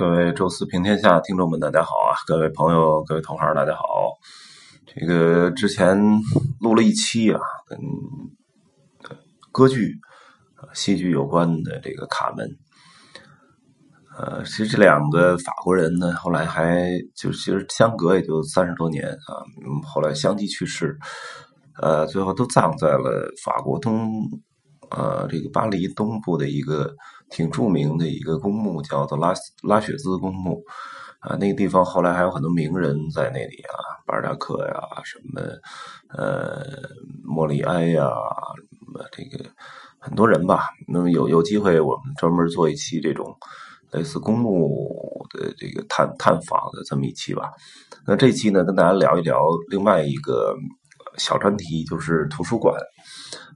各位周四平天下听众们，大家好啊！各位朋友、各位同行，大家好。这个之前录了一期啊，跟歌剧、戏剧有关的这个卡门。呃，其实这两个法国人呢，后来还就其实相隔也就三十多年啊，后来相继去世，呃，最后都葬在了法国东呃这个巴黎东部的一个。挺著名的一个公墓，叫做拉拉雪兹公墓啊。那个地方后来还有很多名人在那里啊，巴尔扎克呀，什么呃莫里埃呀，什么这个很多人吧。那么有有机会，我们专门做一期这种类似公墓的这个探探访的这么一期吧。那这期呢，跟大家聊一聊另外一个小专题，就是图书馆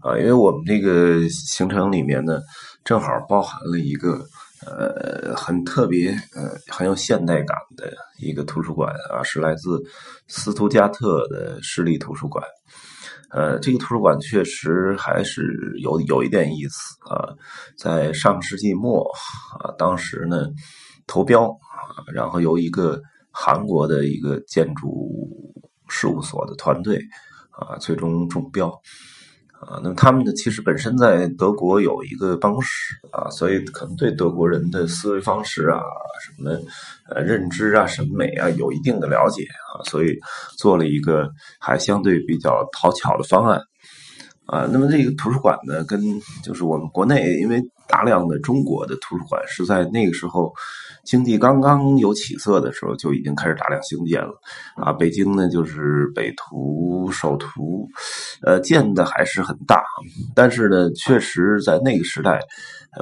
啊。因为我们这个行程里面呢。正好包含了一个呃很特别呃很有现代感的一个图书馆啊，是来自斯图加特的市立图书馆。呃，这个图书馆确实还是有有一点意思啊，在上世纪末啊，当时呢投标啊，然后由一个韩国的一个建筑事务所的团队啊，最终中标。啊，那么他们呢，其实本身在德国有一个办公室啊，所以可能对德国人的思维方式啊、什么呃认知啊、审美啊有一定的了解啊，所以做了一个还相对比较讨巧的方案。啊。那么这个图书馆呢，跟就是我们国内，因为大量的中国的图书馆是在那个时候。经济刚刚有起色的时候，就已经开始大量兴建了，啊，北京呢就是北图、首图，呃，建的还是很大，但是呢，确实在那个时代，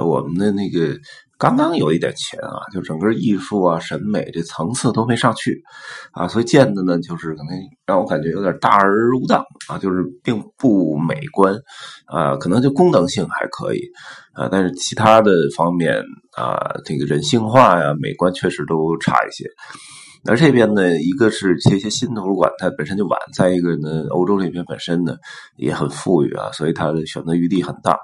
我们的那个。刚刚有一点钱啊，就整个艺术啊、审美这层次都没上去，啊，所以建的呢，就是可能让我感觉有点大而无当啊，就是并不美观，啊，可能就功能性还可以，啊，但是其他的方面啊，这个人性化呀、美观确实都差一些。而这边呢，一个是这些新图书馆它本身就晚，再一个呢，欧洲这边本身呢也很富裕啊，所以它的选择余地很大，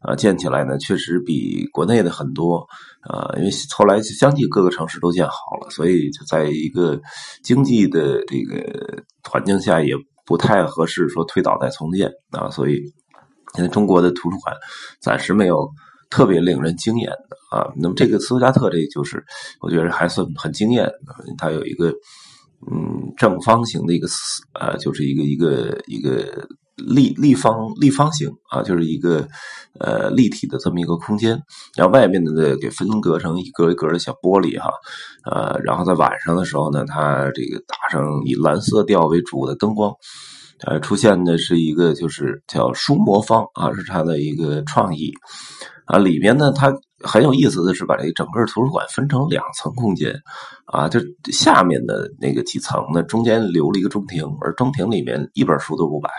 啊，建起来呢确实比国内的很多，啊，因为后来相继各个城市都建好了，所以就在一个经济的这个环境下也不太合适说推倒再重建啊，所以现在中国的图书馆暂时没有。特别令人惊艳的啊，那么这个斯图加特这就是我觉得还算很惊艳的，它有一个嗯正方形的一个呃，就是一个一个一个立立方立方形啊，就是一个呃立体的这么一个空间，然后外面呢给分隔成一格一格的小玻璃哈，呃，然后在晚上的时候呢，它这个打上以蓝色调为主的灯光。呃，出现的是一个就是叫书魔方啊，是它的一个创意啊。里面呢，它很有意思的是把这个整个图书馆分成两层空间啊，就下面的那个几层呢，中间留了一个中庭，而中庭里面一本书都不摆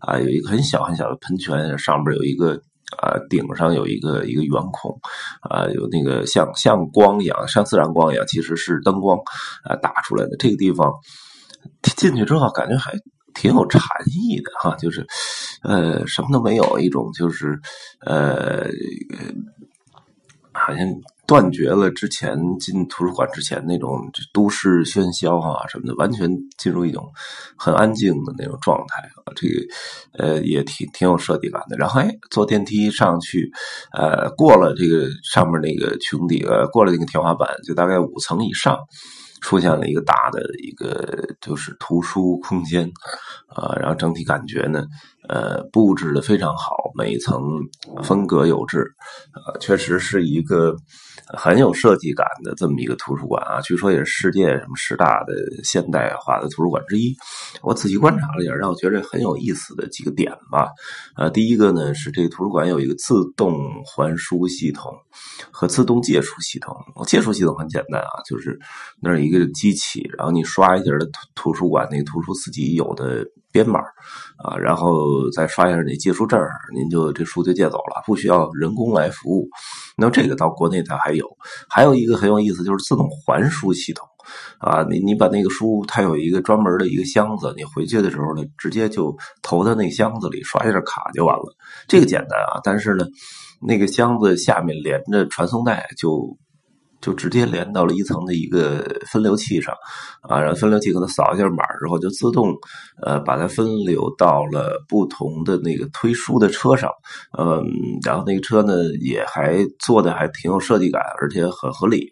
啊，有一个很小很小的喷泉，上边有一个啊，顶上有一个一个圆孔啊，有那个像像光一样，像自然光一样，其实是灯光啊打出来的。这个地方进去之后，感觉还。挺有禅意的哈，就是，呃，什么都没有，一种就是，呃，好像断绝了之前进图书馆之前那种都市喧嚣啊什么的，完全进入一种很安静的那种状态啊。这个，呃，也挺挺有设计感的。然后，哎，坐电梯上去，呃，过了这个上面那个穹顶，呃，过了那个天花板，就大概五层以上。出现了一个大的一个就是图书空间，啊，然后整体感觉呢，呃，布置的非常好，每一层风格有致，呃，确实是一个很有设计感的这么一个图书馆啊。据说也是世界什么十大的现代化的图书馆之一。我仔细观察了一下，让我觉得很有意思的几个点吧。呃，第一个呢是这个图书馆有一个自动还书系统和自动借书系统。借书系统很简单啊，就是那儿一个机器，然后你刷一下的图图书馆那个图书自己有的编码啊，然后再刷一下那借书证，您就这书就借走了，不需要人工来服务。那这个到国内它还有，还有一个很有意思，就是自动还书系统啊，你你把那个书，它有一个专门的一个箱子，你回去的时候呢，直接就投到那箱子里，刷一下卡就完了。这个简单啊，但是呢，那个箱子下面连着传送带就。就直接连到了一层的一个分流器上，啊，然后分流器可能扫一下码之后，就自动呃把它分流到了不同的那个推书的车上，嗯，然后那个车呢也还做的还挺有设计感，而且很合理，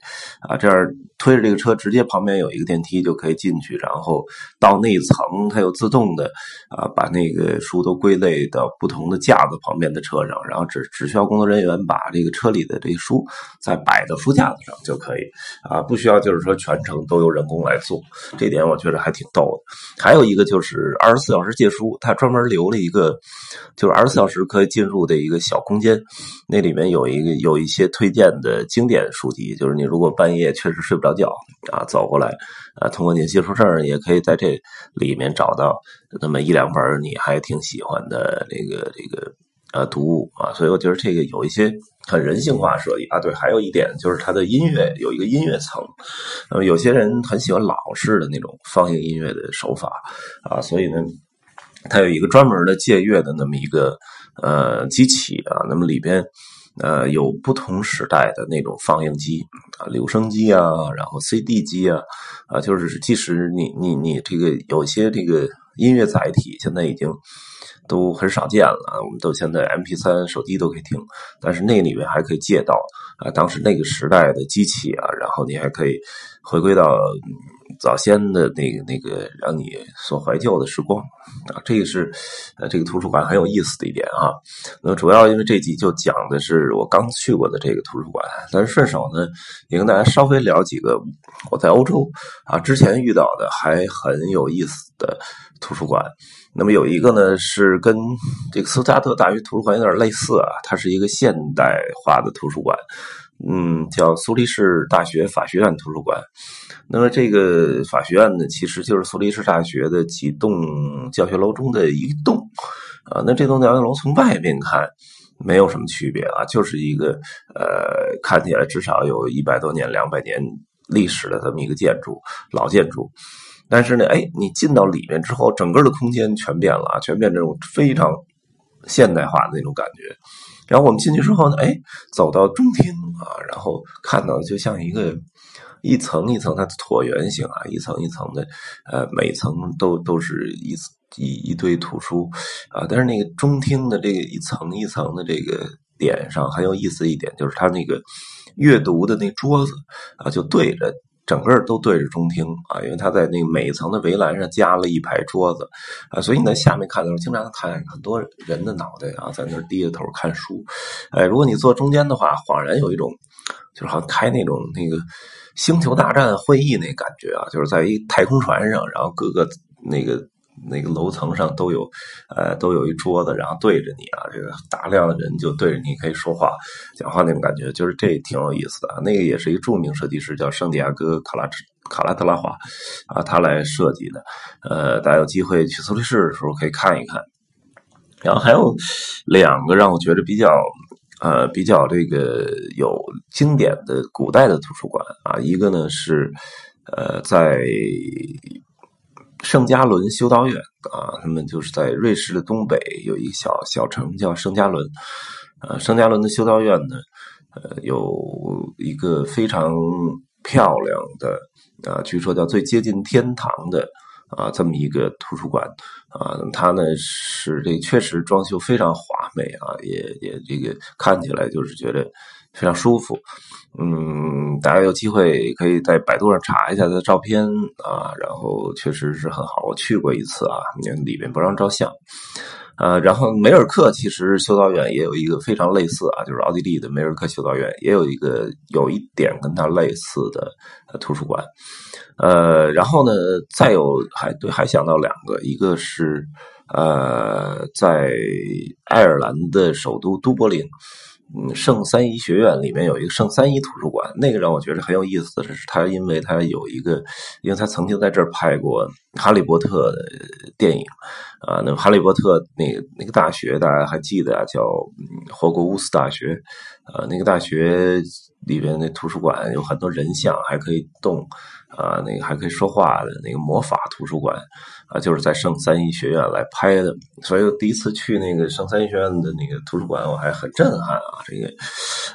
啊，这样推着这个车直接旁边有一个电梯就可以进去，然后到那层它又自动的啊把那个书都归类到不同的架子旁边的车上，然后只只需要工作人员把这个车里的这个书再摆到书架子上。就可以啊，不需要就是说全程都由人工来做，这点我觉得还挺逗的。还有一个就是二十四小时借书，它专门留了一个，就是二十四小时可以进入的一个小空间，那里面有一个有一些推荐的经典书籍，就是你如果半夜确实睡不着觉啊，走过来啊，通过你的借书证也可以在这里面找到那么一两本你还挺喜欢的这个这个。呃，读物啊，所以我觉得这个有一些很人性化设计啊。对，还有一点就是它的音乐有一个音乐层，那么有些人很喜欢老式的那种放映音乐的手法啊，所以呢，它有一个专门的借乐的那么一个呃机器啊，那么里边呃有不同时代的那种放映机啊，留声机啊，然后 CD 机啊啊，就是即使你你你这个有些这个音乐载体现在已经。都很少见了，我们都现在 M P 三手机都可以听，但是那里面还可以借到啊，当时那个时代的机器啊，然后你还可以回归到早先的那个那个让你所怀旧的时光啊，这个是呃这个图书馆很有意思的一点啊。那么主要因为这集就讲的是我刚去过的这个图书馆，但是顺手呢也跟大家稍微聊几个我在欧洲啊之前遇到的还很有意思的图书馆。那么有一个呢，是跟这个斯图加特大学图书馆有点类似啊，它是一个现代化的图书馆，嗯，叫苏黎世大学法学院图书馆。那么这个法学院呢，其实就是苏黎世大学的几栋教学楼中的一栋啊。那这栋教学楼从外面看没有什么区别啊，就是一个呃，看起来至少有一百多年、两百年历史的这么一个建筑，老建筑。但是呢，哎，你进到里面之后，整个的空间全变了啊，全变这种非常现代化的那种感觉。然后我们进去之后呢，哎，走到中厅啊，然后看到就像一个一层一层它的椭圆形啊，一层一层的，呃，每层都都是一一一堆图书啊。但是那个中厅的这个一层一层的这个点上很有意思一点，就是它那个阅读的那桌子啊，就对着。整个都对着中厅啊，因为他在那个每一层的围栏上加了一排桌子啊，所以你在下面看的时候，经常看很多人的脑袋啊，在那低着头看书。哎，如果你坐中间的话，恍然有一种就是好像开那种那个星球大战会议那感觉啊，就是在一太空船上，然后各个那个。那个楼层上都有，呃，都有一桌子，然后对着你啊，这个大量的人就对着你可以说话、讲话那种感觉，就是这挺有意思的。那个也是一个著名设计师，叫圣地亚哥·卡拉卡拉特拉华啊，他来设计的。呃，大家有机会去苏黎世的时候可以看一看。然后还有两个让我觉得比较呃比较这个有经典的古代的图书馆啊，一个呢是呃在。圣加伦修道院啊，他们就是在瑞士的东北有一个小小城叫圣加伦，呃，圣加伦的修道院呢，呃，有一个非常漂亮的啊，据说叫最接近天堂的啊，这么一个图书馆啊，它呢是这确实装修非常华美啊，也也这个看起来就是觉得非常舒服。嗯，大家有机会可以在百度上查一下它的照片啊，然后确实是很好。我去过一次啊，里面不让照相。呃，然后梅尔克其实修道院也有一个非常类似啊，就是奥地利的梅尔克修道院也有一个有一点跟它类似的图书馆。呃，然后呢，再有还对还想到两个，一个是呃，在爱尔兰的首都都柏林。嗯，圣三一学院里面有一个圣三一图书馆，那个让我觉得很有意思的是，他因为他有一个，因为他曾经在这儿拍过《哈利波特》的电影啊。那么《哈利波特》那个那个大学大家还记得啊？叫霍格沃斯大学啊。那个大学里边那图书馆有很多人像，还可以动。啊，那个还可以说话的那个魔法图书馆啊，就是在圣三一学院来拍的。所以我第一次去那个圣三一学院的那个图书馆，我还很震撼啊！这个，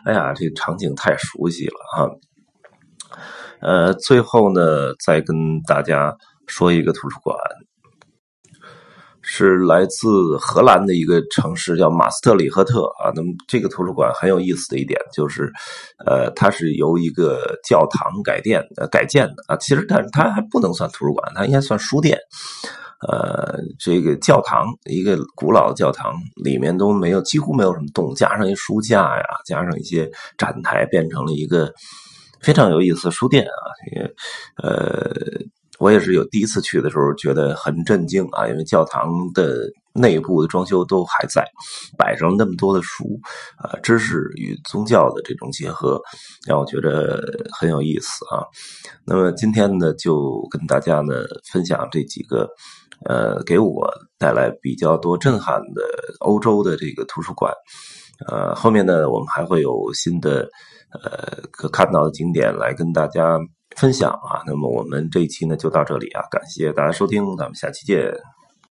哎呀，这个场景太熟悉了啊！呃，最后呢，再跟大家说一个图书馆。是来自荷兰的一个城市，叫马斯特里赫特啊。那么这个图书馆很有意思的一点就是，呃，它是由一个教堂改建、改建的啊。其实它它还不能算图书馆，它应该算书店。呃，这个教堂，一个古老的教堂，里面都没有，几乎没有什么动物，加上一书架呀，加上一些展台，变成了一个非常有意思的书店啊。这个呃。我也是有第一次去的时候觉得很震惊啊，因为教堂的内部的装修都还在，摆上那么多的书，啊，知识与宗教的这种结合，让我觉得很有意思啊。那么今天呢，就跟大家呢分享这几个，呃，给我带来比较多震撼的欧洲的这个图书馆，呃，后面呢，我们还会有新的，呃，可看到的景点来跟大家。分享啊，那么我们这一期呢就到这里啊，感谢大家收听，咱们下期见。